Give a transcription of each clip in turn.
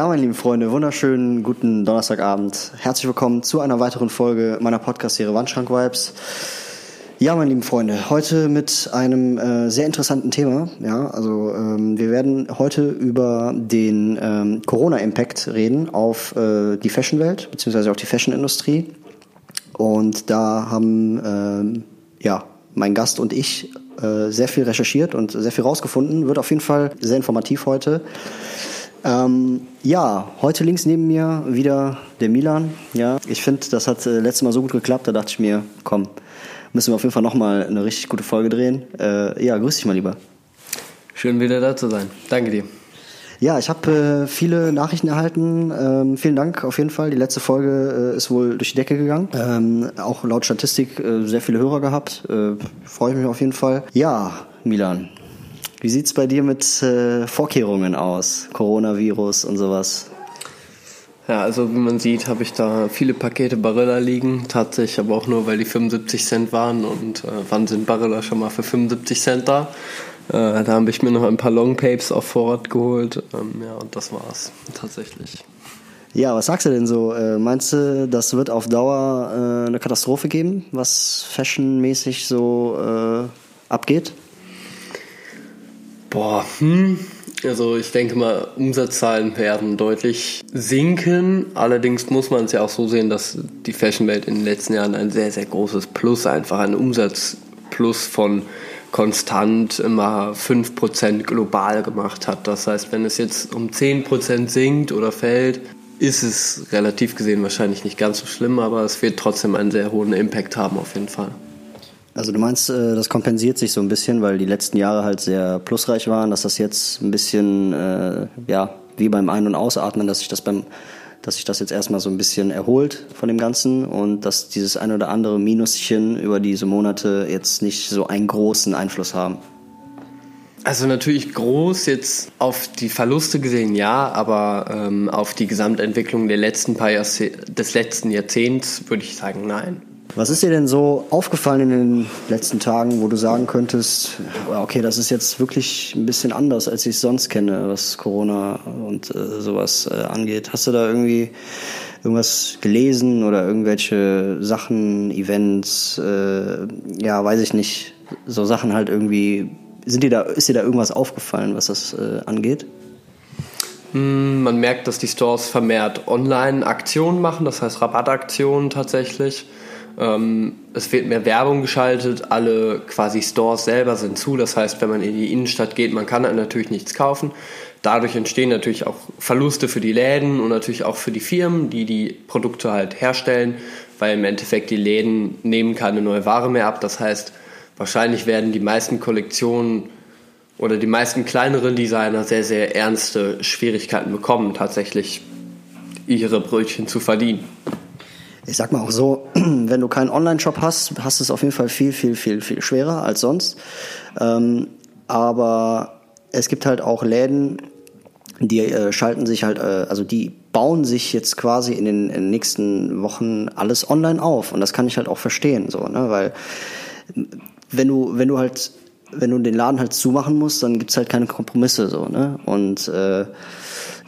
Ja, meine lieben Freunde, wunderschönen guten Donnerstagabend. Herzlich willkommen zu einer weiteren Folge meiner Podcast-Serie Wandschrank Vibes. Ja, meine lieben Freunde, heute mit einem äh, sehr interessanten Thema. Ja, also ähm, wir werden heute über den ähm, Corona-Impact reden auf äh, die Fashion-Welt beziehungsweise auf die Fashion-Industrie. Und da haben ähm, ja mein Gast und ich äh, sehr viel recherchiert und sehr viel rausgefunden. Wird auf jeden Fall sehr informativ heute. Ähm, ja, heute links neben mir wieder der Milan. Ja, ich finde, das hat äh, letztes Mal so gut geklappt. Da dachte ich mir, komm, müssen wir auf jeden Fall nochmal eine richtig gute Folge drehen. Äh, ja, grüß dich mal lieber. Schön wieder da zu sein. Danke dir. Ja, ich habe äh, viele Nachrichten erhalten. Ähm, vielen Dank auf jeden Fall. Die letzte Folge äh, ist wohl durch die Decke gegangen. Ähm, auch laut Statistik äh, sehr viele Hörer gehabt. Äh, Freue ich mich auf jeden Fall. Ja, Milan, wie sieht's bei dir mit äh, Vorkehrungen aus? Coronavirus und sowas? Ja, also wie man sieht, habe ich da viele Pakete Barilla liegen. Tatsächlich aber auch nur, weil die 75 Cent waren. Und äh, wann sind Barilla schon mal für 75 Cent da? Äh, da habe ich mir noch ein paar Longpapes auf Vorrat geholt. Ähm, ja, und das war's tatsächlich. Ja, was sagst du denn so? Äh, meinst du, das wird auf Dauer äh, eine Katastrophe geben, was fashionmäßig so äh, abgeht? Boah, hm. Also ich denke mal, Umsatzzahlen werden deutlich sinken. Allerdings muss man es ja auch so sehen, dass die Fashionwelt in den letzten Jahren ein sehr, sehr großes Plus, einfach ein Umsatzplus von konstant immer 5% global gemacht hat. Das heißt, wenn es jetzt um 10% sinkt oder fällt, ist es relativ gesehen wahrscheinlich nicht ganz so schlimm, aber es wird trotzdem einen sehr hohen Impact haben auf jeden Fall. Also du meinst, äh, das kompensiert sich so ein bisschen, weil die letzten Jahre halt sehr plusreich waren, dass das jetzt ein bisschen, äh, ja, wie beim Ein- und Ausatmen, dass sich das beim, dass sich das jetzt erstmal so ein bisschen erholt von dem Ganzen und dass dieses ein oder andere Minuschen über diese Monate jetzt nicht so einen großen Einfluss haben. Also natürlich groß jetzt auf die Verluste gesehen, ja, aber ähm, auf die Gesamtentwicklung der letzten paar Jahrzeh des letzten Jahrzehnts würde ich sagen, nein. Was ist dir denn so aufgefallen in den letzten Tagen, wo du sagen könntest, okay, das ist jetzt wirklich ein bisschen anders, als ich es sonst kenne, was Corona und äh, sowas äh, angeht? Hast du da irgendwie irgendwas gelesen oder irgendwelche Sachen, Events, äh, ja, weiß ich nicht, so Sachen halt irgendwie, sind dir da, ist dir da irgendwas aufgefallen, was das äh, angeht? Hm, man merkt, dass die Stores vermehrt Online-Aktionen machen, das heißt Rabattaktionen tatsächlich. Ähm, es wird mehr Werbung geschaltet, alle quasi Stores selber sind zu. Das heißt, wenn man in die Innenstadt geht, man kann dann natürlich nichts kaufen. Dadurch entstehen natürlich auch Verluste für die Läden und natürlich auch für die Firmen, die die Produkte halt herstellen, weil im Endeffekt die Läden nehmen keine neue Ware mehr ab. Das heißt, wahrscheinlich werden die meisten Kollektionen oder die meisten kleineren Designer sehr, sehr ernste Schwierigkeiten bekommen, tatsächlich ihre Brötchen zu verdienen ich sag mal auch so, wenn du keinen Online-Shop hast, hast du es auf jeden Fall viel, viel, viel, viel schwerer als sonst. Ähm, aber es gibt halt auch Läden, die äh, schalten sich halt, äh, also die bauen sich jetzt quasi in den, in den, nächsten Wochen alles online auf. Und das kann ich halt auch verstehen, so, ne? Weil wenn du, wenn du halt, wenn du den Laden halt zumachen musst, dann gibt's halt keine Kompromisse, so, ne? Und äh,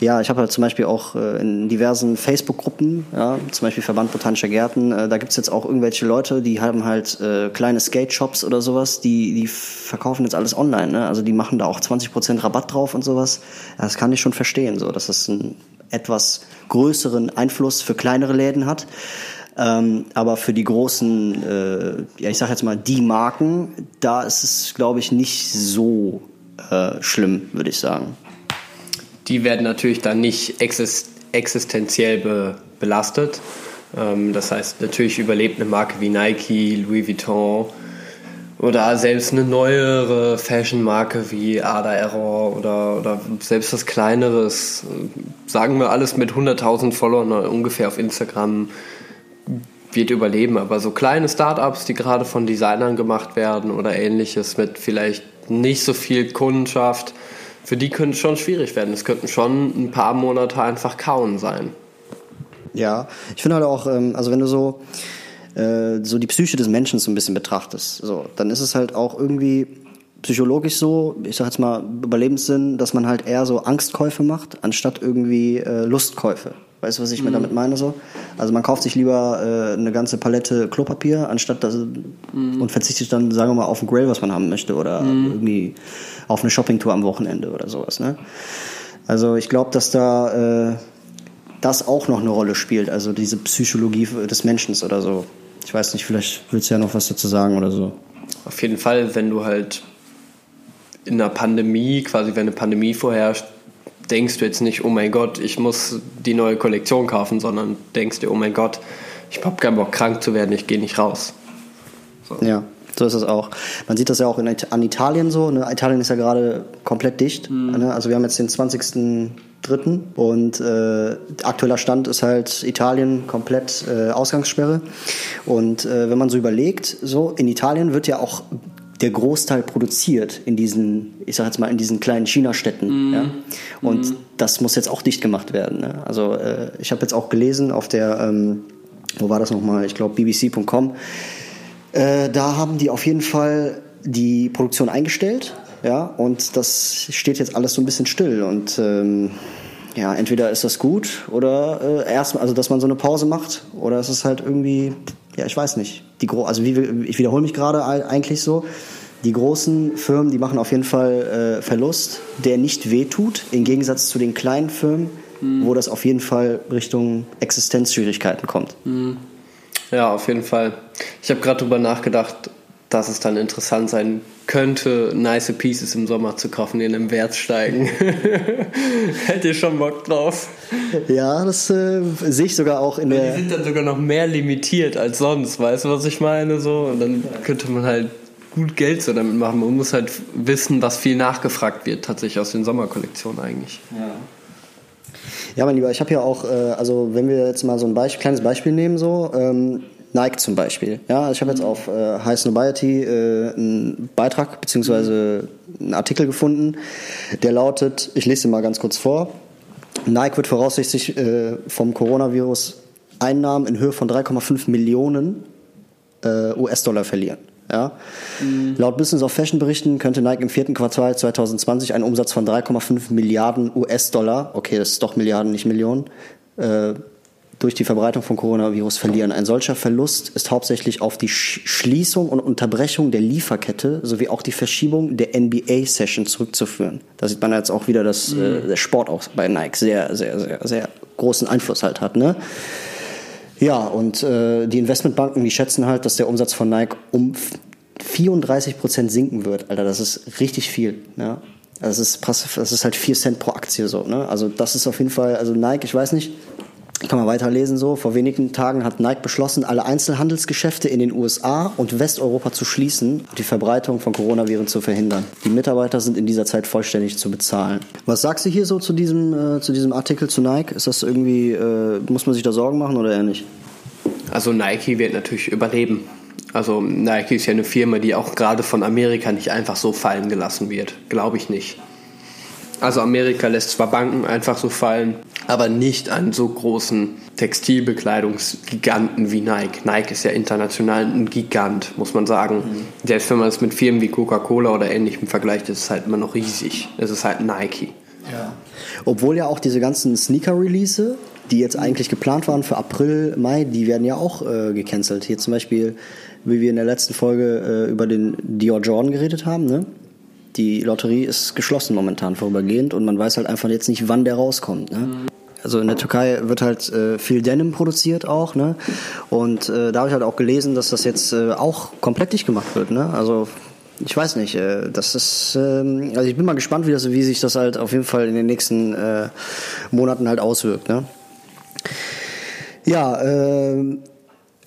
ja, ich habe halt zum Beispiel auch äh, in diversen Facebook-Gruppen, ja, zum Beispiel Verband Botanischer Gärten, äh, da gibt's jetzt auch irgendwelche Leute, die haben halt äh, kleine Skate-Shops oder sowas, die, die verkaufen jetzt alles online. Ne? Also die machen da auch 20% Rabatt drauf und sowas. Das kann ich schon verstehen, so, dass das einen etwas größeren Einfluss für kleinere Läden hat. Ähm, aber für die großen, äh, ja, ich sag jetzt mal, die Marken, da ist es, glaube ich, nicht so äh, schlimm, würde ich sagen die werden natürlich dann nicht existenziell be belastet. Ähm, das heißt, natürlich überlebt eine Marke wie Nike, Louis Vuitton oder selbst eine neuere Fashion-Marke wie Ada Error oder, oder selbst was kleineres, sagen wir alles mit 100.000 Followern ungefähr auf Instagram, wird überleben. Aber so kleine Startups, die gerade von Designern gemacht werden oder ähnliches mit vielleicht nicht so viel Kundschaft, für die könnte es schon schwierig werden. Es könnten schon ein paar Monate einfach kauen sein. Ja, ich finde halt auch, ähm, also wenn du so, äh, so die Psyche des Menschen so ein bisschen betrachtest, so, dann ist es halt auch irgendwie psychologisch so, ich sag jetzt mal Überlebenssinn, dass man halt eher so Angstkäufe macht, anstatt irgendwie äh, Lustkäufe. Weißt du, was ich mir damit meine so? Also man kauft sich lieber äh, eine ganze Palette Klopapier, anstatt das und verzichtet dann, sagen wir mal, auf ein Grill, was man haben möchte oder irgendwie auf eine Shoppingtour am Wochenende oder sowas. Ne? Also ich glaube, dass da äh, das auch noch eine Rolle spielt, also diese Psychologie des Menschen oder so. Ich weiß nicht, vielleicht willst du ja noch was dazu sagen oder so. Auf jeden Fall, wenn du halt in einer Pandemie, quasi wenn eine Pandemie vorherrscht, denkst du jetzt nicht, oh mein Gott, ich muss die neue Kollektion kaufen, sondern denkst dir, oh mein Gott, ich habe keinen Bock krank zu werden, ich gehe nicht raus. So. Ja, so ist es auch. Man sieht das ja auch in, an Italien so. Ne? Italien ist ja gerade komplett dicht. Mhm. Ne? Also wir haben jetzt den 20.03. und äh, aktueller Stand ist halt Italien komplett äh, Ausgangssperre. Und äh, wenn man so überlegt, so in Italien wird ja auch der Großteil produziert in diesen, ich sag jetzt mal, in diesen kleinen China-Städten. Mm. Ja? Und mm. das muss jetzt auch dicht gemacht werden. Ne? Also äh, ich habe jetzt auch gelesen auf der, ähm, wo war das nochmal? Ich glaube bbc.com. Äh, da haben die auf jeden Fall die Produktion eingestellt. Ja, und das steht jetzt alles so ein bisschen still. Und ähm, ja, entweder ist das gut oder äh, erstmal, also dass man so eine Pause macht, oder ist es halt irgendwie ja, ich weiß nicht. Die Gro also wie, ich wiederhole mich gerade eigentlich so. Die großen Firmen, die machen auf jeden Fall äh, Verlust, der nicht wehtut, im Gegensatz zu den kleinen Firmen, mhm. wo das auf jeden Fall Richtung Existenzschwierigkeiten kommt. Mhm. Ja, auf jeden Fall. Ich habe gerade darüber nachgedacht, dass es dann interessant sein könnte, nice Pieces im Sommer zu kaufen, die in den Wert steigen. Hättet ihr schon Bock drauf? Ja, das äh, sehe ich sogar auch in Weil der. Die sind dann sogar noch mehr limitiert als sonst, weißt du, was ich meine? So, und dann könnte man halt gut Geld so damit machen. Man muss halt wissen, was viel nachgefragt wird, tatsächlich aus den Sommerkollektionen eigentlich. Ja. Ja, mein Lieber, ich habe ja auch, äh, also wenn wir jetzt mal so ein Beispiel, kleines Beispiel nehmen, so, ähm, Nike zum Beispiel. Ja, ich habe jetzt auf äh, High Snobiety äh, einen Beitrag bzw. einen Artikel gefunden, der lautet, ich lese ihn mal ganz kurz vor. Nike wird voraussichtlich äh, vom Coronavirus Einnahmen in Höhe von 3,5 Millionen äh, US-Dollar verlieren. Ja? Mhm. Laut Business of Fashion Berichten könnte Nike im vierten Quartal 2020 einen Umsatz von 3,5 Milliarden US-Dollar, okay, das ist doch Milliarden, nicht Millionen, äh, durch die Verbreitung von Coronavirus verlieren. Ein solcher Verlust ist hauptsächlich auf die Schließung und Unterbrechung der Lieferkette sowie auch die Verschiebung der NBA-Session zurückzuführen. Da sieht man jetzt auch wieder, dass mhm. äh, der Sport auch bei Nike sehr, sehr, sehr, sehr großen Einfluss halt hat. Ne? Ja, und äh, die Investmentbanken, die schätzen halt, dass der Umsatz von Nike um 34 Prozent sinken wird. Alter, das ist richtig viel. Ja? Das ist, das ist halt 4 Cent pro Aktie so. Ne? Also das ist auf jeden Fall, also Nike, ich weiß nicht, kann man weiterlesen so. Vor wenigen Tagen hat Nike beschlossen, alle Einzelhandelsgeschäfte in den USA und Westeuropa zu schließen und die Verbreitung von Coronaviren zu verhindern. Die Mitarbeiter sind in dieser Zeit vollständig zu bezahlen. Was sagst du hier so zu diesem, äh, zu diesem Artikel zu Nike? Ist das irgendwie, äh, muss man sich da Sorgen machen oder eher nicht? Also Nike wird natürlich überleben. Also Nike ist ja eine Firma, die auch gerade von Amerika nicht einfach so fallen gelassen wird. Glaube ich nicht. Also Amerika lässt zwar Banken einfach so fallen, aber nicht einen so großen Textilbekleidungsgiganten wie Nike. Nike ist ja international ein Gigant, muss man sagen. Mhm. Selbst wenn man es mit Firmen wie Coca-Cola oder ähnlichem vergleicht, ist es halt immer noch riesig. Es ist halt Nike. Ja. Obwohl ja auch diese ganzen Sneaker-Release, die jetzt eigentlich geplant waren für April, Mai, die werden ja auch äh, gecancelt. Hier zum Beispiel, wie wir in der letzten Folge äh, über den Dior Jordan geredet haben, ne? die Lotterie ist geschlossen momentan vorübergehend und man weiß halt einfach jetzt nicht, wann der rauskommt. Ne? Also in der Türkei wird halt äh, viel Denim produziert auch, ne? Und äh, da habe ich halt auch gelesen, dass das jetzt äh, auch komplett dicht gemacht wird, ne? Also ich weiß nicht, äh, das ist, ähm, also ich bin mal gespannt, wie, das, wie sich das halt auf jeden Fall in den nächsten äh, Monaten halt auswirkt, ne? Ja, äh,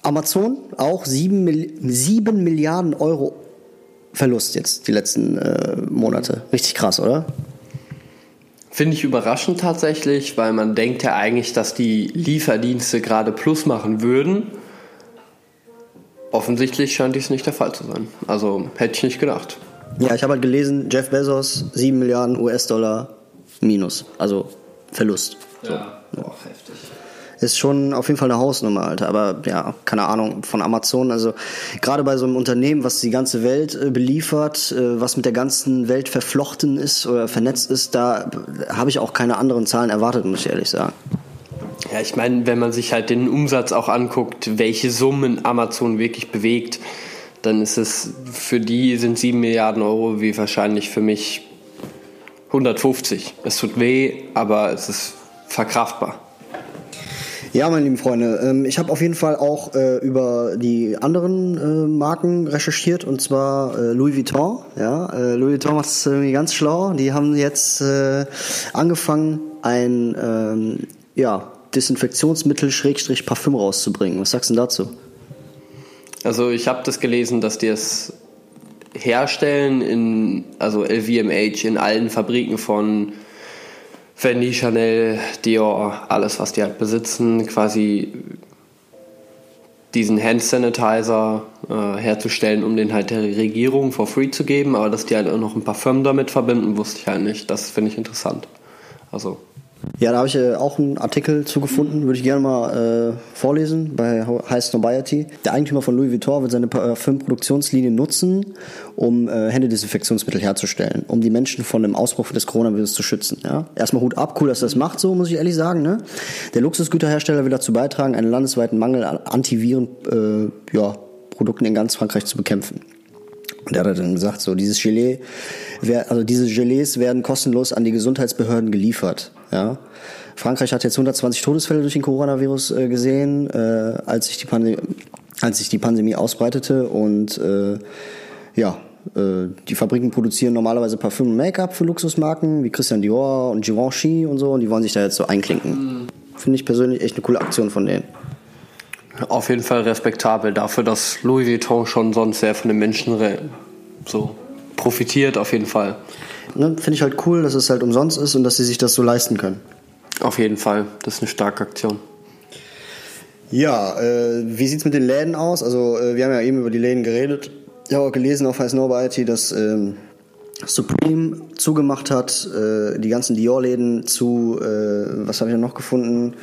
Amazon auch sieben, sieben Milliarden Euro Verlust jetzt die letzten äh, Monate. Richtig krass, oder? Finde ich überraschend tatsächlich, weil man denkt ja eigentlich, dass die Lieferdienste gerade Plus machen würden. Offensichtlich scheint dies nicht der Fall zu sein. Also hätte ich nicht gedacht. Ja, ich habe halt gelesen, Jeff Bezos 7 Milliarden US-Dollar minus, also Verlust. So. Ja, boah, heftig. Ist schon auf jeden Fall eine Hausnummer, Alter. Aber ja, keine Ahnung, von Amazon. Also gerade bei so einem Unternehmen, was die ganze Welt äh, beliefert, äh, was mit der ganzen Welt verflochten ist oder vernetzt ist, da habe ich auch keine anderen Zahlen erwartet, muss ich ehrlich sagen. Ja, ich meine, wenn man sich halt den Umsatz auch anguckt, welche Summen Amazon wirklich bewegt, dann ist es für die sind 7 Milliarden Euro wie wahrscheinlich für mich 150. Es tut weh, aber es ist verkraftbar. Ja, meine lieben Freunde, ähm, ich habe auf jeden Fall auch äh, über die anderen äh, Marken recherchiert und zwar äh, Louis Vuitton. Ja, Louis Vuitton macht es irgendwie ganz schlau. Die haben jetzt angefangen, ein ähm, ja, Desinfektionsmittel Schrägstrich Parfüm rauszubringen. Was sagst du dazu? Also ich habe das gelesen, dass die es herstellen in also LVMH in allen Fabriken von Fendi, Chanel, Dior, alles, was die halt besitzen, quasi diesen Hand Sanitizer äh, herzustellen, um den halt der Regierung for free zu geben, aber dass die halt auch noch ein Parfüm damit verbinden, wusste ich halt nicht. Das finde ich interessant. Also ja, da habe ich äh, auch einen Artikel zugefunden, würde ich gerne mal äh, vorlesen bei High Snobiety. Der Eigentümer von Louis Vuitton wird seine Parfümproduktionslinie nutzen, um äh, Händedesinfektionsmittel herzustellen, um die Menschen von dem Ausbruch des Coronavirus zu schützen. Ja? Erstmal Hut ab, cool, dass er das macht, so muss ich ehrlich sagen. Ne? Der Luxusgüterhersteller will dazu beitragen, einen landesweiten Mangel an Antivirenprodukten äh, ja, in ganz Frankreich zu bekämpfen. Und er hat dann gesagt, so dieses Gelee, also diese Gelees werden kostenlos an die Gesundheitsbehörden geliefert. Ja. Frankreich hat jetzt 120 Todesfälle durch den Coronavirus äh, gesehen, äh, als sich die Pandemie, als sich die Pandemie ausbreitete und äh, ja, äh, die Fabriken produzieren normalerweise Parfüm und Make-up für Luxusmarken wie Christian Dior und Givenchy und so und die wollen sich da jetzt so einklinken. Mhm. Finde ich persönlich echt eine coole Aktion von denen. Auf jeden Fall respektabel dafür, dass Louis Vuitton schon sonst sehr von den Menschen so profitiert, auf jeden Fall. Ne, Finde ich halt cool, dass es halt umsonst ist und dass sie sich das so leisten können. Auf jeden Fall, das ist eine starke Aktion. Ja, äh, wie es mit den Läden aus? Also äh, wir haben ja eben über die Läden geredet. Ich habe auch gelesen auf High Snowbite, dass ähm, Supreme zugemacht hat, äh, die ganzen Dior-Läden zu, äh, was habe ich noch gefunden?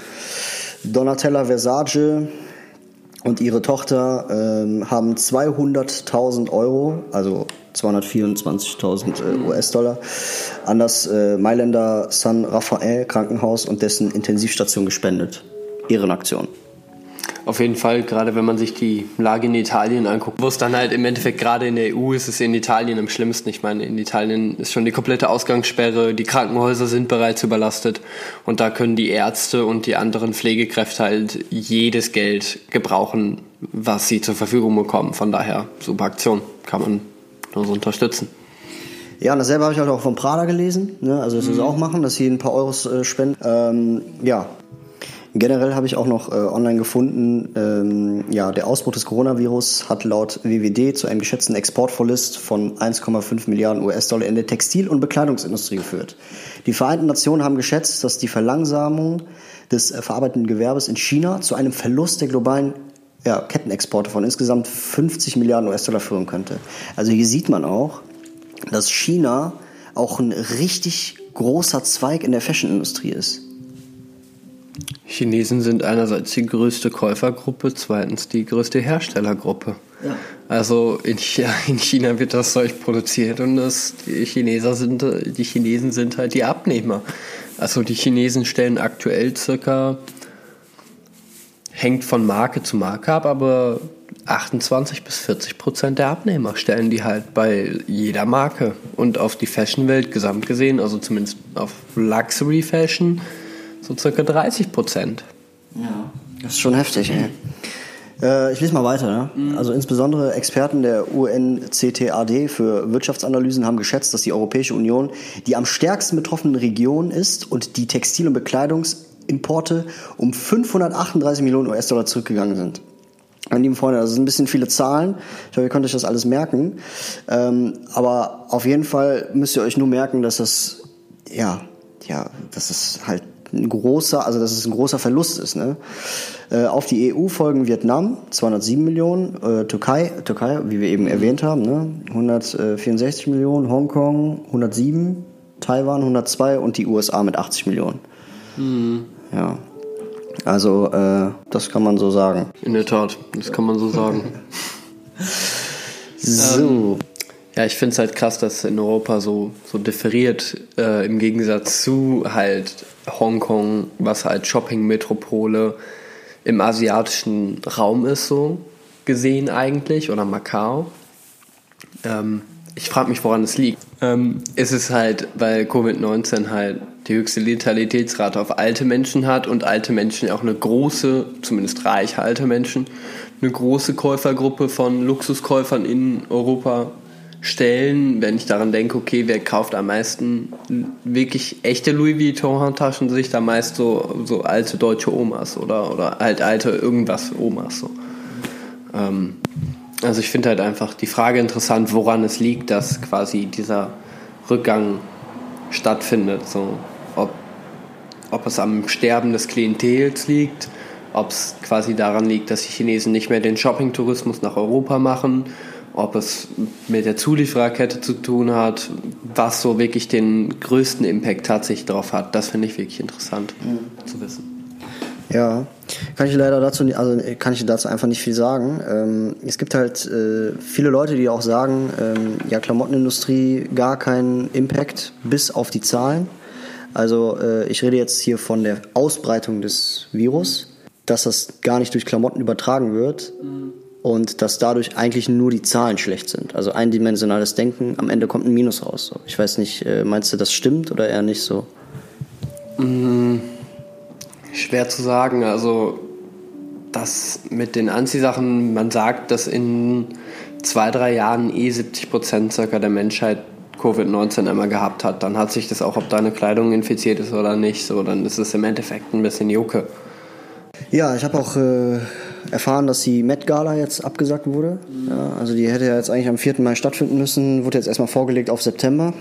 Donatella Versace, und ihre Tochter ähm, haben 200.000 Euro, also 224.000 äh, US-Dollar, an das äh, Mailänder San Rafael Krankenhaus und dessen Intensivstation gespendet. Ehrenaktion. Auf jeden Fall, gerade wenn man sich die Lage in Italien anguckt, wo es dann halt im Endeffekt gerade in der EU ist, ist es in Italien am schlimmsten. Ich meine, in Italien ist schon die komplette Ausgangssperre, die Krankenhäuser sind bereits überlastet und da können die Ärzte und die anderen Pflegekräfte halt jedes Geld gebrauchen, was sie zur Verfügung bekommen. Von daher, super Aktion, kann man nur so unterstützen. Ja, und dasselbe habe ich halt auch von Prada gelesen. Ne? Also, dass sie es mhm. auch machen, dass sie ein paar Euros äh, spenden. Ähm, ja, Generell habe ich auch noch äh, online gefunden, ähm, ja, der Ausbruch des Coronavirus hat laut WWD zu einem geschätzten Exportverlust von 1,5 Milliarden US-Dollar in der Textil- und Bekleidungsindustrie geführt. Die Vereinten Nationen haben geschätzt, dass die Verlangsamung des äh, verarbeitenden Gewerbes in China zu einem Verlust der globalen ja, Kettenexporte von insgesamt 50 Milliarden US-Dollar führen könnte. Also hier sieht man auch, dass China auch ein richtig großer Zweig in der Fashion-Industrie ist. Chinesen sind einerseits die größte Käufergruppe, zweitens die größte Herstellergruppe. Ja. Also in China, in China, wird das Zeug produziert und das, die, Chineser sind, die Chinesen sind halt die Abnehmer. Also die Chinesen stellen aktuell circa, hängt von Marke zu Marke ab, aber 28 bis 40 Prozent der Abnehmer stellen die halt bei jeder Marke. Und auf die Fashion-Welt gesamt gesehen, also zumindest auf Luxury Fashion, so circa 30 Prozent. Ja, das ist schon heftig, ey. Äh, ich lese mal weiter. Ne? Mhm. Also insbesondere Experten der UNCTAD für Wirtschaftsanalysen haben geschätzt, dass die Europäische Union die am stärksten betroffene Region ist und die Textil- und Bekleidungsimporte um 538 Millionen US-Dollar zurückgegangen sind. Meine lieben Freunde, das sind ein bisschen viele Zahlen. Ich hoffe, ihr könnt euch das alles merken. Ähm, aber auf jeden Fall müsst ihr euch nur merken, dass das, ja, ja, dass das halt ein großer, also dass es ein großer Verlust ist. Ne? Äh, auf die EU folgen Vietnam, 207 Millionen, äh, Türkei, Türkei, wie wir eben erwähnt haben, ne? 164 Millionen, Hongkong 107, Taiwan 102 und die USA mit 80 Millionen. Mhm. Ja. Also, äh, das kann man so sagen. In der Tat, das kann man so sagen. So. Ähm, ja, ich finde es halt krass, dass in Europa so, so differiert äh, im Gegensatz zu halt Hongkong, was halt Shopping-Metropole im asiatischen Raum ist, so gesehen eigentlich, oder Macau. Ähm, ich frage mich, woran es liegt. Ähm, ist es halt, weil Covid-19 halt die höchste Letalitätsrate auf alte Menschen hat und alte Menschen auch eine große, zumindest reiche alte Menschen, eine große Käufergruppe von Luxuskäufern in Europa stellen, wenn ich daran denke, okay, wer kauft am meisten wirklich echte Louis Vuitton-Handtaschen, sich da meist so, so alte deutsche Omas oder, oder halt alte irgendwas Omas. So. Ähm, also ich finde halt einfach die Frage interessant, woran es liegt, dass quasi dieser Rückgang stattfindet. So, ob, ob es am Sterben des Klientels liegt, ob es quasi daran liegt, dass die Chinesen nicht mehr den Shopping-Tourismus nach Europa machen, ob es mit der Zuliefererkette zu tun hat, was so wirklich den größten Impact tatsächlich darauf hat. Das finde ich wirklich interessant mhm. zu wissen. Ja, kann ich leider dazu, also kann ich dazu einfach nicht viel sagen. Ähm, es gibt halt äh, viele Leute, die auch sagen, ähm, ja, Klamottenindustrie gar keinen Impact bis auf die Zahlen. Also äh, ich rede jetzt hier von der Ausbreitung des Virus, dass das gar nicht durch Klamotten übertragen wird mhm. Und dass dadurch eigentlich nur die Zahlen schlecht sind. Also eindimensionales Denken, am Ende kommt ein Minus raus. So. Ich weiß nicht, äh, meinst du, das stimmt oder eher nicht so? Mhm. Schwer zu sagen. Also das mit den Anziehsachen, man sagt, dass in zwei, drei Jahren eh 70 Prozent circa der Menschheit Covid-19 einmal gehabt hat. Dann hat sich das auch, ob deine Kleidung infiziert ist oder nicht, so, dann ist es im Endeffekt ein bisschen Jucke. Ja, ich habe auch äh, erfahren, dass die Met Gala jetzt abgesagt wurde. Ja, also die hätte ja jetzt eigentlich am 4. Mai stattfinden müssen, wurde jetzt erstmal vorgelegt auf September.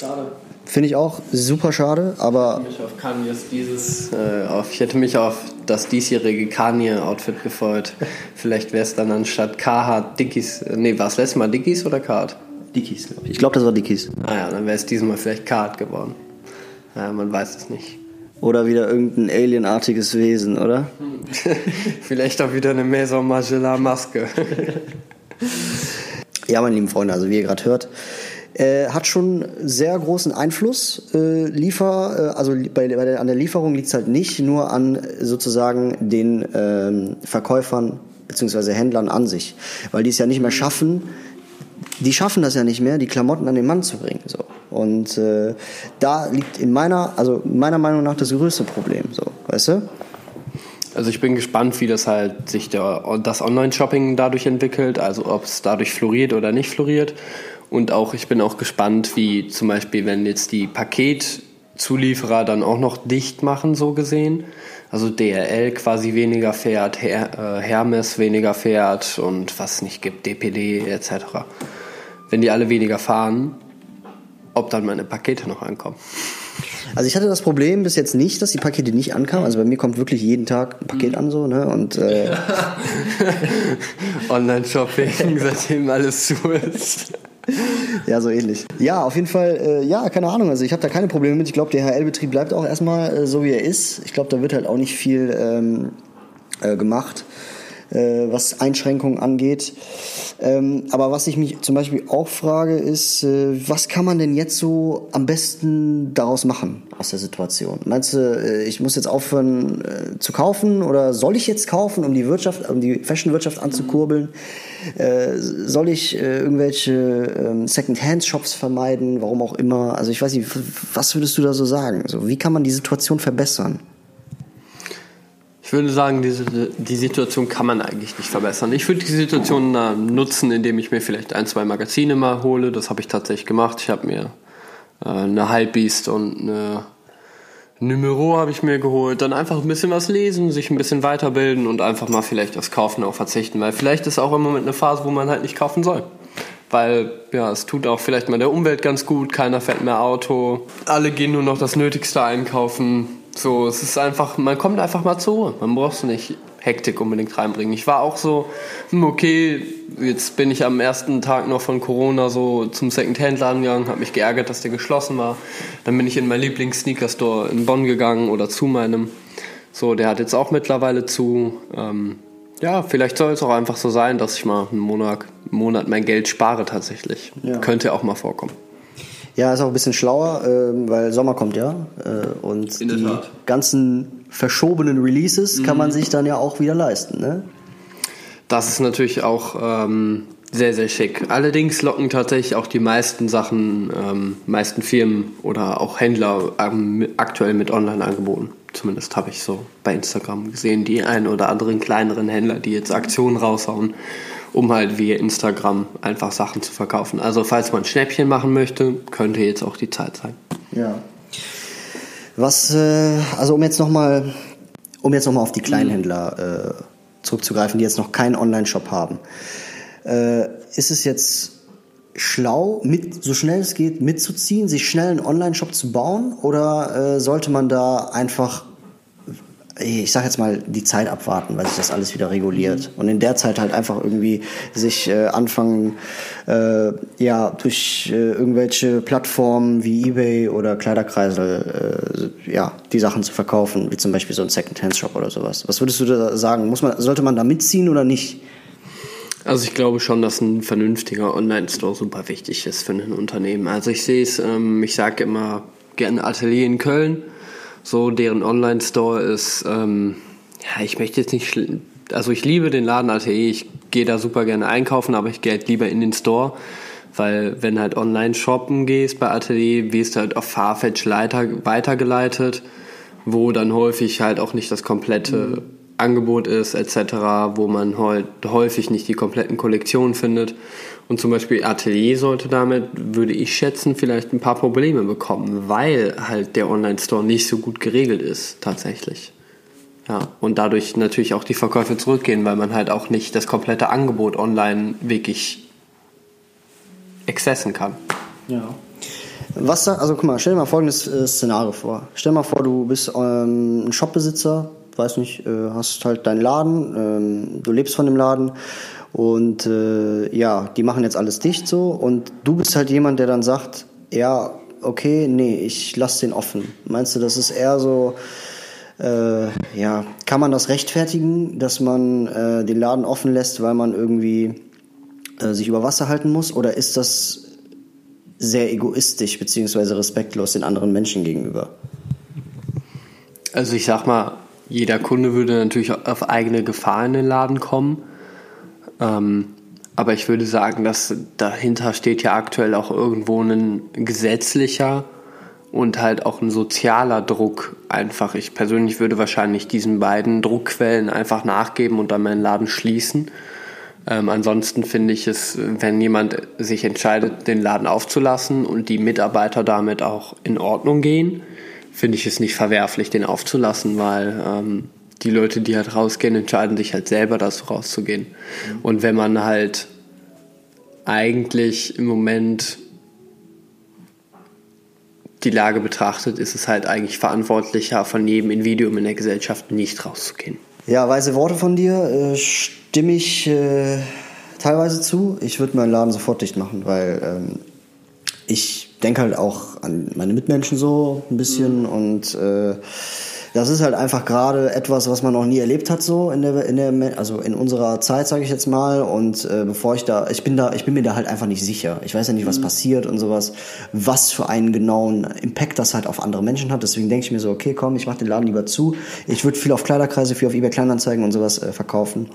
Schade. Finde ich auch super schade, aber. Ich, auf Kanye's dieses, äh, auf, ich hätte mich auf das diesjährige Kanye-Outfit gefreut. Vielleicht wäre es dann anstatt Carhartt Dickies. Nee, war es letztes Mal Dickies oder Carhartt? Dickies, glaube ich. Ich glaube, das war Dickies. Ah ja, dann wäre es diesmal vielleicht Carhartt geworden. Ja, man weiß es nicht. Oder wieder irgendein alienartiges Wesen, oder? vielleicht auch wieder eine Maison Margiela Maske. ja, meine lieben Freunde, also wie ihr gerade hört, äh, hat schon sehr großen Einfluss. Äh, Liefer, äh, also bei, bei der, an der Lieferung liegt es halt nicht nur an sozusagen den ähm, Verkäufern bzw. Händlern an sich, weil die es ja nicht mehr schaffen, die schaffen das ja nicht mehr, die Klamotten an den Mann zu bringen. So. Und äh, da liegt in meiner, also meiner Meinung nach das größte Problem, so, weißt du? Also ich bin gespannt, wie das halt sich der, das Online-Shopping dadurch entwickelt, also ob es dadurch floriert oder nicht floriert. Und auch, ich bin auch gespannt, wie zum Beispiel, wenn jetzt die Paketzulieferer dann auch noch dicht machen, so gesehen. Also DRL quasi weniger fährt, Her äh, Hermes weniger fährt und was nicht gibt, DPD etc. Wenn die alle weniger fahren, ob dann meine Pakete noch ankommen. Also ich hatte das Problem bis jetzt nicht, dass die Pakete nicht ankamen. Also bei mir kommt wirklich jeden Tag ein Paket an so, ne? Und äh Online-Shopping, seitdem alles zu ist. ja, so ähnlich. Ja, auf jeden Fall, äh, ja, keine Ahnung. Also ich habe da keine Probleme mit. Ich glaube, der HL-Betrieb bleibt auch erstmal äh, so, wie er ist. Ich glaube, da wird halt auch nicht viel ähm, äh, gemacht, äh, was Einschränkungen angeht. Ähm, aber was ich mich zum Beispiel auch frage, ist, äh, was kann man denn jetzt so am besten daraus machen aus der Situation? Meinst du, äh, ich muss jetzt aufhören äh, zu kaufen oder soll ich jetzt kaufen, um die Wirtschaft, um die Fashion-Wirtschaft anzukurbeln? Äh, soll ich äh, irgendwelche ähm, Second-Hand-Shops vermeiden? Warum auch immer? Also ich weiß nicht, was würdest du da so sagen? So, wie kann man die Situation verbessern? Ich würde sagen, diese, die Situation kann man eigentlich nicht verbessern. Ich würde die Situation äh, nutzen, indem ich mir vielleicht ein, zwei Magazine mal hole. Das habe ich tatsächlich gemacht. Ich habe mir äh, eine Hypebeast und eine Numero habe ich mir geholt. Dann einfach ein bisschen was lesen, sich ein bisschen weiterbilden und einfach mal vielleicht aufs Kaufen auch verzichten. Weil vielleicht ist auch im Moment eine Phase, wo man halt nicht kaufen soll. Weil, ja, es tut auch vielleicht mal der Umwelt ganz gut. Keiner fährt mehr Auto. Alle gehen nur noch das Nötigste einkaufen so, es ist einfach, man kommt einfach mal zur Ruhe. Man braucht nicht Hektik unbedingt reinbringen. Ich war auch so, hm, okay, jetzt bin ich am ersten Tag noch von Corona so zum Second-Hand-Laden gegangen, habe mich geärgert, dass der geschlossen war. Dann bin ich in meinen Lieblings-Sneaker-Store in Bonn gegangen oder zu meinem. So, der hat jetzt auch mittlerweile zu. Ähm, ja, vielleicht soll es auch einfach so sein, dass ich mal einen Monat, einen Monat mein Geld spare tatsächlich. Ja. Könnte auch mal vorkommen. Ja, ist auch ein bisschen schlauer, äh, weil Sommer kommt ja. Äh, und die Tat. ganzen verschobenen Releases mhm. kann man sich dann ja auch wieder leisten. Ne? Das ist natürlich auch ähm, sehr, sehr schick. Allerdings locken tatsächlich auch die meisten Sachen, ähm, meisten Firmen oder auch Händler ähm, aktuell mit Online-Angeboten. Zumindest habe ich so bei Instagram gesehen, die ein oder anderen kleineren Händler, die jetzt Aktionen raushauen, um halt via Instagram einfach Sachen zu verkaufen. Also falls man Schnäppchen machen möchte, könnte jetzt auch die Zeit sein. Ja. Was, äh, also um jetzt nochmal, um jetzt auf die Kleinhändler äh, zurückzugreifen, die jetzt noch keinen Online-Shop haben. Äh, ist es jetzt schlau, mit, so schnell es geht, mitzuziehen, sich schnell einen Online-Shop zu bauen? Oder äh, sollte man da einfach, ich sag jetzt mal, die Zeit abwarten, weil sich das alles wieder reguliert? Und in der Zeit halt einfach irgendwie sich äh, anfangen, äh, ja, durch äh, irgendwelche Plattformen wie Ebay oder Kleiderkreisel, äh, ja, die Sachen zu verkaufen, wie zum Beispiel so ein Second-Hand-Shop oder sowas. Was würdest du da sagen? Muss man, sollte man da mitziehen oder nicht? Also ich glaube schon, dass ein vernünftiger Online-Store super wichtig ist für ein Unternehmen. Also ich sehe es, ähm, ich sage immer gerne Atelier in Köln. So, deren Online-Store ist, ähm, ja, ich möchte jetzt nicht, also ich liebe den Laden Atelier, ich gehe da super gerne einkaufen, aber ich gehe halt lieber in den Store, weil wenn halt online shoppen gehst bei Atelier, wirst du halt auf Farfetch weitergeleitet, wo dann häufig halt auch nicht das komplette mhm Angebot ist etc., wo man häufig nicht die kompletten Kollektionen findet. Und zum Beispiel Atelier sollte damit, würde ich schätzen, vielleicht ein paar Probleme bekommen, weil halt der Online-Store nicht so gut geregelt ist, tatsächlich. Ja, und dadurch natürlich auch die Verkäufe zurückgehen, weil man halt auch nicht das komplette Angebot online wirklich excessen kann. Ja. Was, also guck mal, stell dir mal folgendes äh, Szenario vor. Stell dir mal vor, du bist ähm, ein Shopbesitzer, weiß nicht, äh, hast halt deinen Laden, ähm, du lebst von dem Laden und äh, ja, die machen jetzt alles dicht so und du bist halt jemand, der dann sagt, ja, okay, nee, ich lasse den offen. Meinst du, das ist eher so, äh, ja, kann man das rechtfertigen, dass man äh, den Laden offen lässt, weil man irgendwie äh, sich über Wasser halten muss? Oder ist das sehr egoistisch beziehungsweise respektlos den anderen Menschen gegenüber? Also ich sag mal, jeder Kunde würde natürlich auf eigene Gefahr in den Laden kommen. Ähm, aber ich würde sagen, dass dahinter steht ja aktuell auch irgendwo ein gesetzlicher und halt auch ein sozialer Druck. Einfach, ich persönlich würde wahrscheinlich diesen beiden Druckquellen einfach nachgeben und dann meinen Laden schließen. Ähm, ansonsten finde ich es, wenn jemand sich entscheidet, den Laden aufzulassen und die Mitarbeiter damit auch in Ordnung gehen, finde ich es nicht verwerflich, den aufzulassen, weil ähm, die Leute, die halt rausgehen, entscheiden sich halt selber dazu rauszugehen. Mhm. Und wenn man halt eigentlich im Moment die Lage betrachtet, ist es halt eigentlich verantwortlicher, von jedem Individuum in der Gesellschaft nicht rauszugehen. Ja, weise Worte von dir, äh, stimme ich äh, teilweise zu. Ich würde meinen Laden sofort dicht machen, weil ähm, ich denke halt auch an meine Mitmenschen so ein bisschen mhm. und äh, das ist halt einfach gerade etwas, was man noch nie erlebt hat so in der in der also in unserer Zeit sage ich jetzt mal und äh, bevor ich da ich bin da ich bin mir da halt einfach nicht sicher. Ich weiß ja nicht, was mhm. passiert und sowas, was für einen genauen Impact das halt auf andere Menschen hat. Deswegen denke ich mir so, okay, komm, ich mache den Laden lieber zu. Ich würde viel auf Kleiderkreise, viel auf eBay Kleinanzeigen und sowas äh, verkaufen.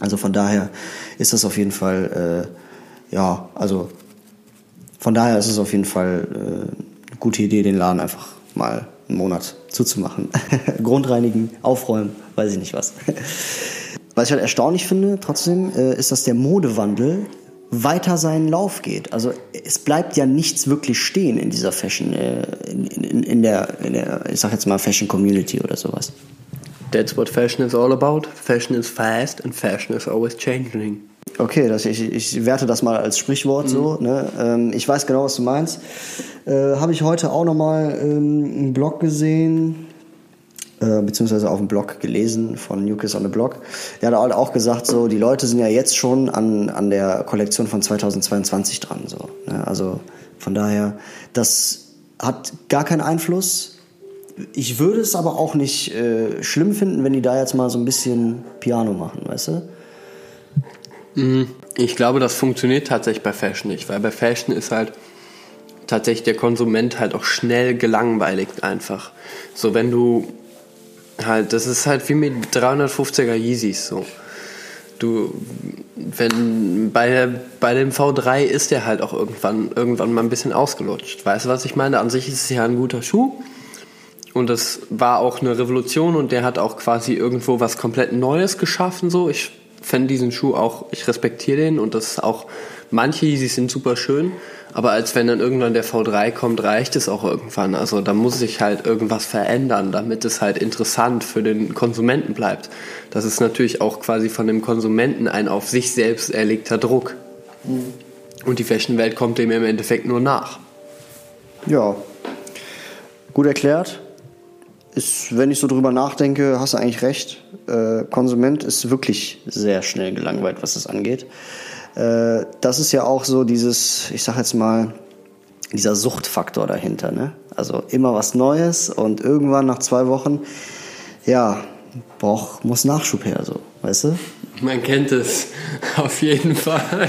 Also von daher ist das auf jeden Fall äh, ja, also von daher ist es auf jeden Fall äh, eine gute Idee, den Laden einfach mal einen Monat zuzumachen. Grundreinigen, aufräumen, weiß ich nicht was. Was ich halt erstaunlich finde, trotzdem, äh, ist, dass der Modewandel weiter seinen Lauf geht. Also es bleibt ja nichts wirklich stehen in dieser Fashion, äh, in, in, in, der, in der, ich sag jetzt mal Fashion Community oder sowas. That's what fashion is all about. Fashion is fast and fashion is always changing. Okay, das, ich, ich werte das mal als Sprichwort mhm. so. Ne? Ähm, ich weiß genau, was du meinst. Äh, Habe ich heute auch nochmal ähm, einen Blog gesehen, äh, beziehungsweise auf dem Blog gelesen von New Kids on the Blog. Der hat auch gesagt, so die Leute sind ja jetzt schon an, an der Kollektion von 2022 dran. So, ne? Also von daher, das hat gar keinen Einfluss ich würde es aber auch nicht äh, schlimm finden, wenn die da jetzt mal so ein bisschen Piano machen, weißt du? Mhm. Ich glaube, das funktioniert tatsächlich bei Fashion nicht, weil bei Fashion ist halt tatsächlich der Konsument halt auch schnell gelangweiligt einfach. So, wenn du halt, das ist halt wie mit 350er Yeezys so. Du, wenn bei, bei dem V3 ist der halt auch irgendwann, irgendwann mal ein bisschen ausgelutscht. Weißt du, was ich meine? An sich ist es ja ein guter Schuh. Und das war auch eine Revolution und der hat auch quasi irgendwo was komplett Neues geschaffen. So, ich fände diesen Schuh auch, ich respektiere den und das ist auch, manche Yeezys sind super schön, aber als wenn dann irgendwann der V3 kommt, reicht es auch irgendwann. Also da muss sich halt irgendwas verändern, damit es halt interessant für den Konsumenten bleibt. Das ist natürlich auch quasi von dem Konsumenten ein auf sich selbst erlegter Druck. Mhm. Und die Fashion-Welt kommt dem im Endeffekt nur nach. Ja, gut erklärt. Ist, wenn ich so drüber nachdenke, hast du eigentlich recht. Äh, Konsument ist wirklich sehr schnell gelangweilt, was das angeht. Äh, das ist ja auch so dieses, ich sag jetzt mal, dieser Suchtfaktor dahinter. Ne? Also immer was Neues und irgendwann nach zwei Wochen, ja, brauch, muss Nachschub her, so, weißt du? Man kennt es, auf jeden Fall.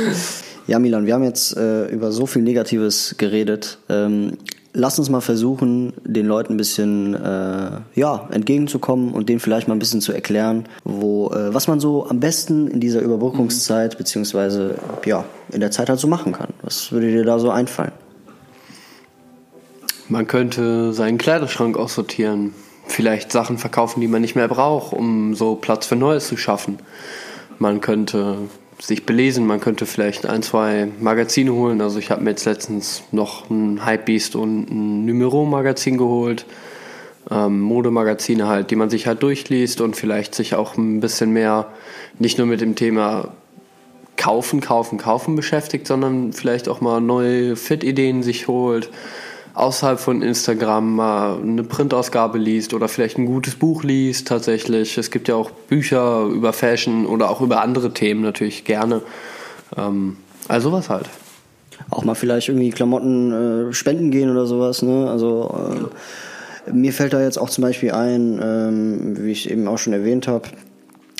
ja, Milan, wir haben jetzt äh, über so viel Negatives geredet. Ähm, lass uns mal versuchen, den Leuten ein bisschen äh, ja, entgegenzukommen und denen vielleicht mal ein bisschen zu erklären, wo, äh, was man so am besten in dieser Überbrückungszeit, mhm. beziehungsweise ja, in der Zeit halt so machen kann. Was würde dir da so einfallen? Man könnte seinen Kleiderschrank aussortieren, vielleicht Sachen verkaufen, die man nicht mehr braucht, um so Platz für Neues zu schaffen. Man könnte sich belesen. Man könnte vielleicht ein, zwei Magazine holen. Also ich habe mir jetzt letztens noch ein Hypebeast und ein Numero-Magazin geholt. Ähm, Modemagazine halt, die man sich halt durchliest und vielleicht sich auch ein bisschen mehr nicht nur mit dem Thema Kaufen, Kaufen, Kaufen beschäftigt, sondern vielleicht auch mal neue Fit-Ideen sich holt außerhalb von Instagram mal eine Printausgabe liest oder vielleicht ein gutes Buch liest tatsächlich. Es gibt ja auch Bücher über Fashion oder auch über andere Themen natürlich gerne. Ähm, also sowas halt. Auch mal vielleicht irgendwie Klamotten äh, spenden gehen oder sowas. Ne? Also äh, mir fällt da jetzt auch zum Beispiel ein, ähm, wie ich eben auch schon erwähnt habe,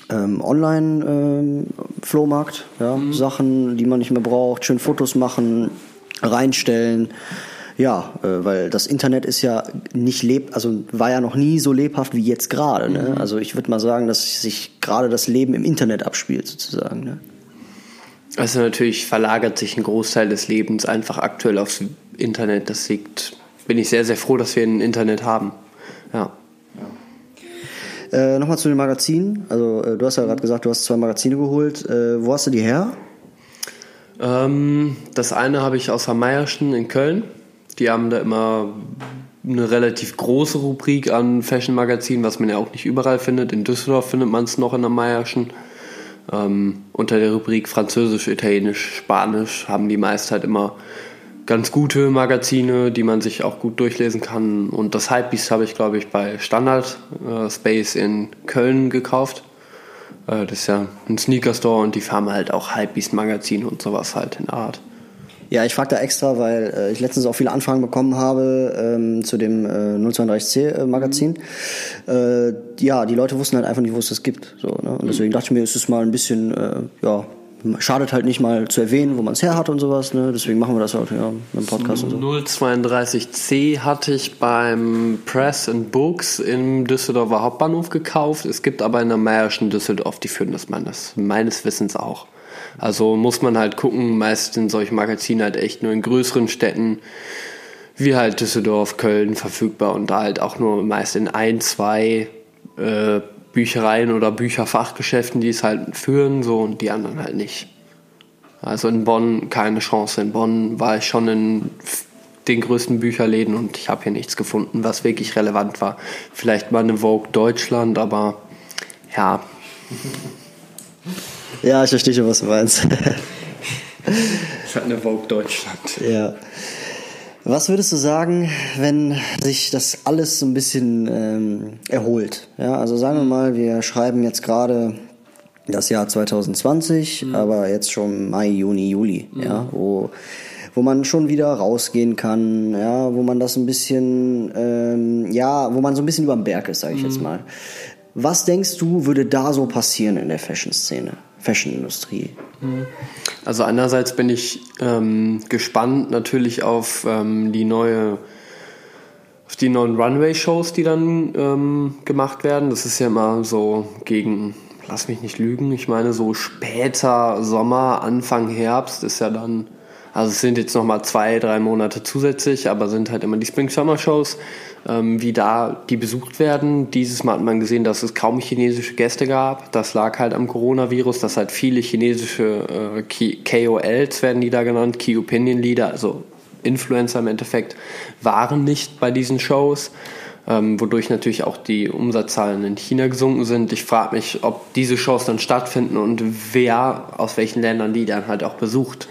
ähm, Online-Flohmarkt. Ähm, ja? Mhm. Sachen, die man nicht mehr braucht, schön Fotos machen, reinstellen. Ja, äh, weil das Internet ist ja nicht leb, also war ja noch nie so lebhaft wie jetzt gerade. Ne? Mhm. Also ich würde mal sagen, dass sich gerade das Leben im Internet abspielt sozusagen. Ne? Also natürlich verlagert sich ein Großteil des Lebens einfach aktuell aufs Internet. Das liegt, bin ich sehr, sehr froh, dass wir ein Internet haben. Ja. Äh, Nochmal zu den Magazinen. Also äh, du hast ja gerade gesagt, du hast zwei Magazine geholt. Äh, wo hast du die her? Ähm, das eine habe ich aus Meierschen in Köln. Die haben da immer eine relativ große Rubrik an Fashion-Magazinen, was man ja auch nicht überall findet. In Düsseldorf findet man es noch in der Meierschen. Ähm, unter der Rubrik Französisch, Italienisch, Spanisch haben die meist halt immer ganz gute Magazine, die man sich auch gut durchlesen kann. Und das Hypebeast habe ich, glaube ich, bei Standard äh, Space in Köln gekauft. Äh, das ist ja ein Sneaker-Store und die haben halt auch Hypebeast-Magazine und sowas halt in Art. Ja, ich frage da extra, weil äh, ich letztens auch viele Anfragen bekommen habe ähm, zu dem äh, 032C äh, Magazin. Mhm. Äh, ja, die Leute wussten halt einfach nicht, wo es das gibt. So, ne? Und deswegen dachte ich mir, ist es mal ein bisschen, äh, ja, schadet halt nicht mal zu erwähnen, wo man es her hat und sowas. Ne? Deswegen machen wir das halt ja, im Podcast und so. 032C hatte ich beim Press and Books im Düsseldorfer Hauptbahnhof gekauft. Es gibt aber in der Meierschen Düsseldorf, die führen das meines, meines Wissens auch. Also muss man halt gucken, meist sind solche Magazine halt echt nur in größeren Städten wie halt Düsseldorf, Köln verfügbar und da halt auch nur meist in ein, zwei äh, Büchereien oder Bücherfachgeschäften, die es halt führen, so und die anderen halt nicht. Also in Bonn keine Chance. In Bonn war ich schon in den größten Bücherläden und ich habe hier nichts gefunden, was wirklich relevant war. Vielleicht mal eine Vogue Deutschland, aber ja. Ja, ich verstehe schon, was du meinst. Es hat eine Vogue Deutschland. Ja. Was würdest du sagen, wenn sich das alles so ein bisschen ähm, erholt? Ja, also sagen wir mal, wir schreiben jetzt gerade das Jahr 2020, mhm. aber jetzt schon Mai, Juni, Juli, mhm. ja, wo, wo man schon wieder rausgehen kann, ja, wo man das ein bisschen, ähm, ja, wo man so ein bisschen über dem Berg ist, sage ich mhm. jetzt mal. Was denkst du, würde da so passieren in der Fashion-Szene, Fashion-Industrie? Mhm. Also einerseits bin ich ähm, gespannt natürlich auf ähm, die neue auf die neuen Runway-Shows, die dann ähm, gemacht werden. Das ist ja immer so gegen, lass mich nicht lügen, ich meine so später Sommer, Anfang Herbst ist ja dann, also es sind jetzt nochmal zwei, drei Monate zusätzlich, aber sind halt immer die Spring-Summer-Shows, ähm, wie da die besucht werden. Dieses Mal hat man gesehen, dass es kaum chinesische Gäste gab. Das lag halt am Coronavirus, dass halt viele chinesische äh, KOLs werden die da genannt, Key Opinion Leader, also Influencer im Endeffekt, waren nicht bei diesen Shows, ähm, wodurch natürlich auch die Umsatzzahlen in China gesunken sind. Ich frage mich, ob diese Shows dann stattfinden und wer aus welchen Ländern die dann halt auch besucht.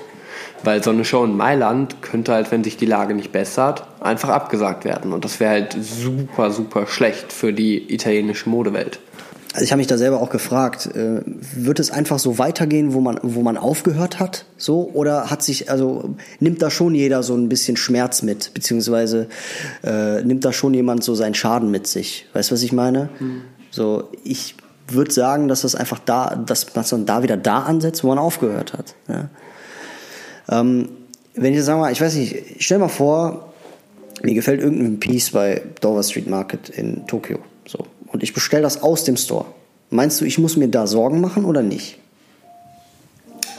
Weil so eine Show in Mailand könnte halt, wenn sich die Lage nicht bessert, einfach abgesagt werden. Und das wäre halt super, super schlecht für die italienische Modewelt. Also ich habe mich da selber auch gefragt, äh, wird es einfach so weitergehen, wo man, wo man aufgehört hat, so? Oder hat sich, also nimmt da schon jeder so ein bisschen Schmerz mit, beziehungsweise äh, nimmt da schon jemand so seinen Schaden mit sich? Weißt du, was ich meine? Mhm. So, ich würde sagen, dass das einfach da, dass man da wieder da ansetzt, wo man aufgehört hat. Ja? Ähm, wenn ich jetzt sage mal, ich weiß nicht, stell mal vor, mir gefällt irgendein Piece bei Dover Street Market in Tokio. So und ich bestelle das aus dem Store. Meinst du, ich muss mir da Sorgen machen oder nicht?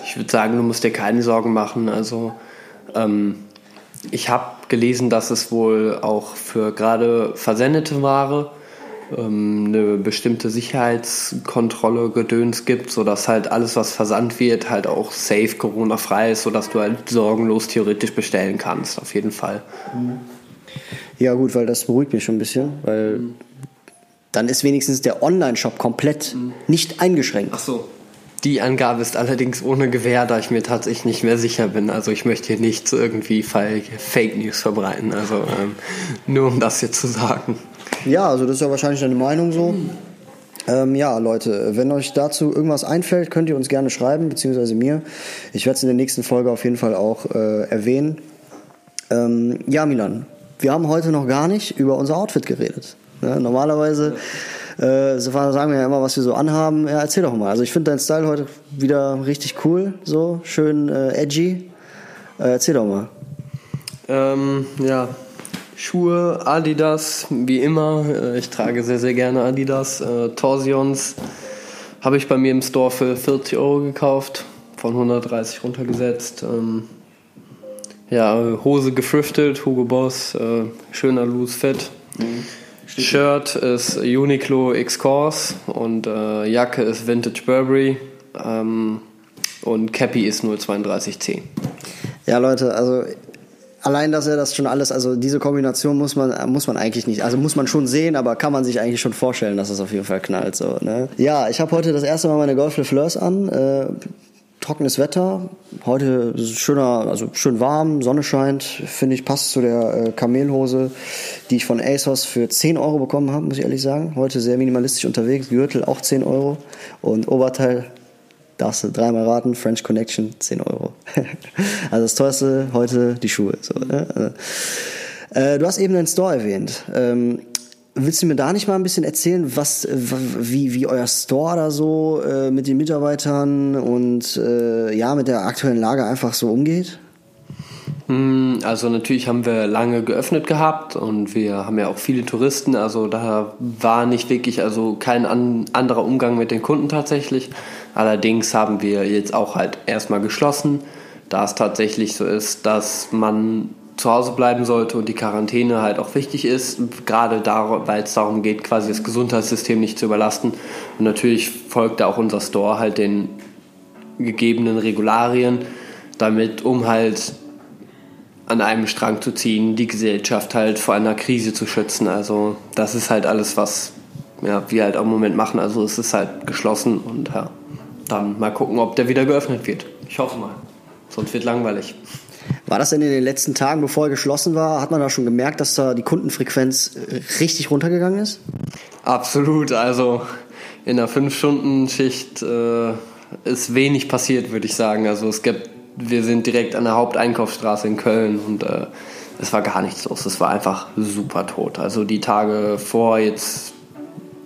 Ich würde sagen, du musst dir keine Sorgen machen. Also ähm, ich habe gelesen, dass es wohl auch für gerade versendete Ware ähm, eine bestimmte Sicherheitskontrolle gedöns gibt, sodass halt alles, was versandt wird, halt auch safe Corona-frei ist, sodass du halt sorgenlos theoretisch bestellen kannst, auf jeden Fall. Ja gut, weil das beruhigt mich schon ein bisschen, weil mhm dann ist wenigstens der Online-Shop komplett mhm. nicht eingeschränkt. Ach so. Die Angabe ist allerdings ohne Gewähr, da ich mir tatsächlich nicht mehr sicher bin. Also ich möchte hier nicht irgendwie Fake News verbreiten. Also ähm, nur um das jetzt zu sagen. Ja, also das ist ja wahrscheinlich deine Meinung so. Ähm, ja, Leute, wenn euch dazu irgendwas einfällt, könnt ihr uns gerne schreiben, beziehungsweise mir. Ich werde es in der nächsten Folge auf jeden Fall auch äh, erwähnen. Ähm, ja, Milan, wir haben heute noch gar nicht über unser Outfit geredet. Ja, normalerweise äh, sagen wir ja immer, was wir so anhaben. Ja, erzähl doch mal. Also ich finde deinen Style heute wieder richtig cool, so schön äh, edgy. Äh, erzähl doch mal. Ähm, ja, Schuhe, Adidas, wie immer. Äh, ich trage sehr, sehr gerne Adidas. Äh, Torsions habe ich bei mir im Store für 40 Euro gekauft, von 130 runtergesetzt. Ähm, ja, Hose gefriftet, Hugo Boss, äh, schöner Loose Fit. Mhm. Shirt ist Uniqlo X-Course und Jacke ist Vintage Burberry ähm, und Cappy ist 03210. Ja, Leute, also allein, dass er das schon alles, also diese Kombination muss man, muss man eigentlich nicht, also muss man schon sehen, aber kann man sich eigentlich schon vorstellen, dass es das auf jeden Fall knallt. So, ne? Ja, ich habe heute das erste Mal meine Golf Le Fleurs an. Äh, trockenes Wetter. Heute schöner, also schön warm, Sonne scheint. Finde ich, passt zu der äh, Kamelhose, die ich von ASOS für 10 Euro bekommen habe, muss ich ehrlich sagen. Heute sehr minimalistisch unterwegs. Gürtel auch 10 Euro. Und Oberteil, darfst du dreimal raten, French Connection 10 Euro. also das teuerste heute die Schuhe. So, ne? äh, du hast eben den Store erwähnt. Ähm, Willst du mir da nicht mal ein bisschen erzählen, was, wie, wie euer Store da so äh, mit den Mitarbeitern und äh, ja, mit der aktuellen Lage einfach so umgeht? Hm, also natürlich haben wir lange geöffnet gehabt und wir haben ja auch viele Touristen, also da war nicht wirklich, also kein an, anderer Umgang mit den Kunden tatsächlich. Allerdings haben wir jetzt auch halt erstmal geschlossen, da es tatsächlich so ist, dass man zu Hause bleiben sollte und die Quarantäne halt auch wichtig ist, gerade weil es darum geht, quasi das Gesundheitssystem nicht zu überlasten. Und natürlich folgt da auch unser Store halt den gegebenen Regularien, damit, um halt an einem Strang zu ziehen, die Gesellschaft halt vor einer Krise zu schützen. Also das ist halt alles, was ja, wir halt im Moment machen. Also es ist halt geschlossen und ja, dann mal gucken, ob der wieder geöffnet wird. Ich hoffe mal. Sonst wird langweilig. War das denn in den letzten Tagen, bevor er geschlossen war, hat man da schon gemerkt, dass da die Kundenfrequenz äh, richtig runtergegangen ist? Absolut. Also in der 5-Stunden-Schicht äh, ist wenig passiert, würde ich sagen. Also es gibt wir sind direkt an der Haupteinkaufsstraße in Köln und äh, es war gar nichts los. Es war einfach super tot. Also die Tage vor jetzt,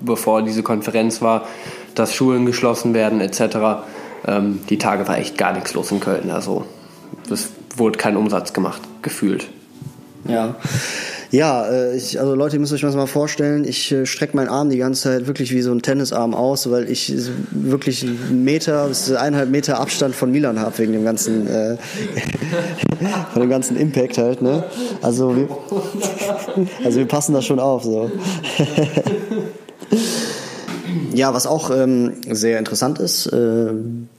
bevor diese Konferenz war, dass Schulen geschlossen werden etc. Ähm, die Tage war echt gar nichts los in Köln. Also es wurde kein Umsatz gemacht, gefühlt. Ja. Ja, äh, ich, also Leute, ihr müsst euch das mal vorstellen, ich äh, strecke meinen Arm die ganze Zeit wirklich wie so ein Tennisarm aus, weil ich wirklich einen Meter bis eineinhalb Meter Abstand von Milan habe wegen dem ganzen, äh, von dem ganzen Impact halt, ne? Also wir, also wir passen da schon auf, so. ja, was auch ähm, sehr interessant ist, äh,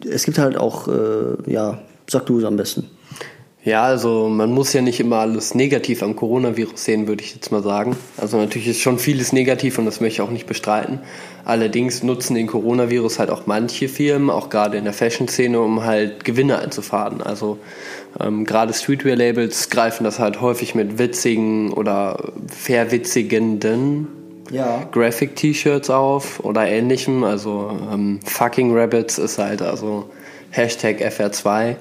es gibt halt auch, äh, ja, sag du es am besten. Ja, also man muss ja nicht immer alles negativ am Coronavirus sehen, würde ich jetzt mal sagen. Also natürlich ist schon vieles negativ und das möchte ich auch nicht bestreiten. Allerdings nutzen den Coronavirus halt auch manche Firmen, auch gerade in der Fashion-Szene, um halt Gewinne einzufahren. Also ähm, gerade Streetwear-Labels greifen das halt häufig mit witzigen oder verwitzigenden ja. Graphic-T-Shirts auf oder ähnlichem. Also ähm, Fucking Rabbits ist halt also Hashtag FR2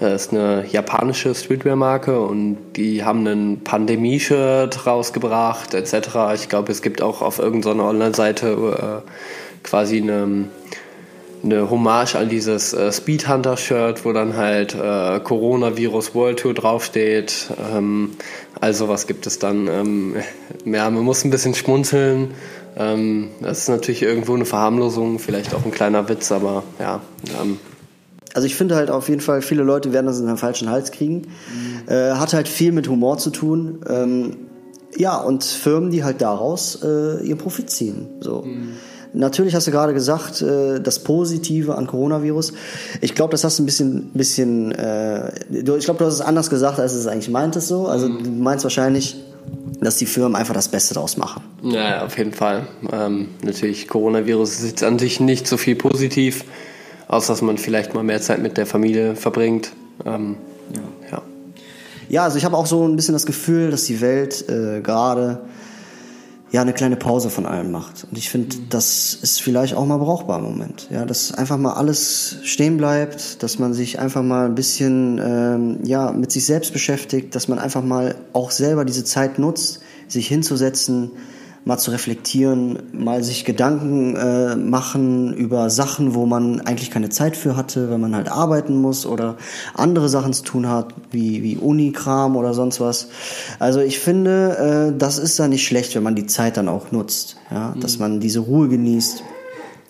das ist eine japanische Streetwear-Marke und die haben ein Pandemie-Shirt rausgebracht etc. Ich glaube, es gibt auch auf irgendeiner Online-Seite äh, quasi eine, eine Hommage an dieses äh, Speedhunter-Shirt, wo dann halt äh, Coronavirus World Tour draufsteht. Ähm, also was gibt es dann? Ähm, ja, man muss ein bisschen schmunzeln. Ähm, das ist natürlich irgendwo eine Verharmlosung, vielleicht auch ein kleiner Witz, aber ja. Ähm, also ich finde halt auf jeden Fall, viele Leute werden das in den falschen Hals kriegen. Mhm. Äh, hat halt viel mit Humor zu tun. Ähm, ja, und Firmen, die halt daraus äh, ihren Profit ziehen. So. Mhm. Natürlich hast du gerade gesagt, äh, das Positive an Coronavirus. Ich glaube, das hast du ein bisschen, bisschen äh, ich glaube, du hast es anders gesagt, als du es eigentlich meintest so. Also mhm. du meinst wahrscheinlich, dass die Firmen einfach das Beste daraus machen. Ja, auf jeden Fall. Ähm, natürlich, Coronavirus ist jetzt an sich nicht so viel positiv außer dass man vielleicht mal mehr Zeit mit der Familie verbringt. Ähm, ja. ja. ja. also ich habe auch so ein bisschen das Gefühl, dass die Welt äh, gerade ja eine kleine Pause von allem macht. Und ich finde, mhm. das ist vielleicht auch mal brauchbar im Moment. Ja, dass einfach mal alles stehen bleibt, dass man sich einfach mal ein bisschen ähm, ja mit sich selbst beschäftigt, dass man einfach mal auch selber diese Zeit nutzt, sich hinzusetzen, mal zu reflektieren, mal sich Gedanken äh, machen über Sachen, wo man eigentlich keine Zeit für hatte, wenn man halt arbeiten muss oder andere Sachen zu tun hat, wie, wie Unikram oder sonst was. Also ich finde, äh, das ist da nicht schlecht, wenn man die Zeit dann auch nutzt, ja, mhm. dass man diese Ruhe genießt.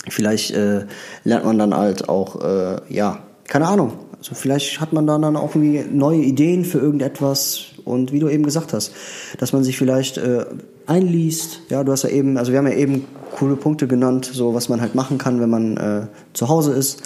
Vielleicht äh, lernt man dann halt auch, äh, ja, keine Ahnung. Also vielleicht hat man dann, dann auch irgendwie neue Ideen für irgendetwas und wie du eben gesagt hast, dass man sich vielleicht äh, einliest. Ja, du hast ja eben, also wir haben ja eben coole Punkte genannt, so was man halt machen kann, wenn man äh, zu Hause ist.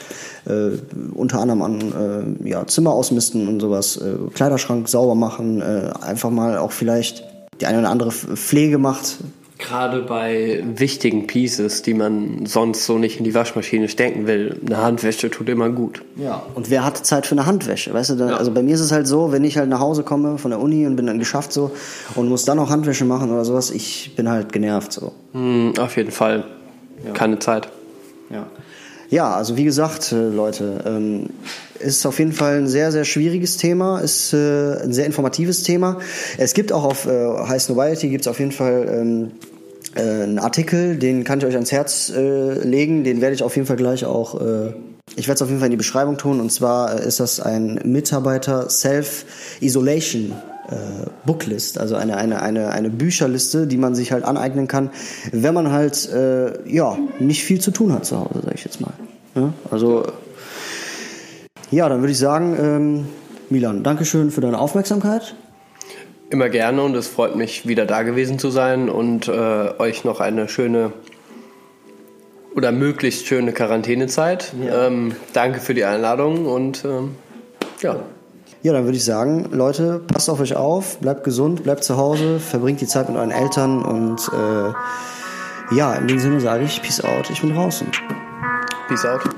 Äh, unter anderem an äh, ja, Zimmer ausmisten und sowas, äh, Kleiderschrank sauber machen, äh, einfach mal auch vielleicht die eine oder andere Pflege macht, Gerade bei wichtigen Pieces, die man sonst so nicht in die Waschmaschine stecken will, eine Handwäsche tut immer gut. Ja, und wer hat Zeit für eine Handwäsche? Weißt du, dann, ja. also bei mir ist es halt so, wenn ich halt nach Hause komme von der Uni und bin dann geschafft so und muss dann noch Handwäsche machen oder sowas, ich bin halt genervt so. Mm, auf jeden Fall. Ja. Keine Zeit. Ja. Ja, also wie gesagt, äh, Leute, ähm, ist auf jeden Fall ein sehr, sehr schwieriges Thema, ist äh, ein sehr informatives Thema. Es gibt auch auf äh, High gibt es auf jeden Fall ähm, äh, einen Artikel, den kann ich euch ans Herz legen, den werde ich auf jeden Fall gleich auch, ich werde es auf jeden Fall in die Beschreibung tun und zwar ist das ein Mitarbeiter Self-Isolation äh, Booklist, also eine, eine, eine, eine Bücherliste, die man sich halt aneignen kann, wenn man halt äh, ja, nicht viel zu tun hat zu Hause, sage ich jetzt mal. Ja, also ja, dann würde ich sagen, ähm, Milan, Dankeschön für deine Aufmerksamkeit. Immer gerne und es freut mich, wieder da gewesen zu sein und äh, euch noch eine schöne oder möglichst schöne Quarantänezeit. Ja. Ähm, danke für die Einladung und ähm, ja. Ja, dann würde ich sagen, Leute, passt auf euch auf, bleibt gesund, bleibt zu Hause, verbringt die Zeit mit euren Eltern und äh, ja, in dem Sinne sage ich Peace out, ich bin draußen. Peace out.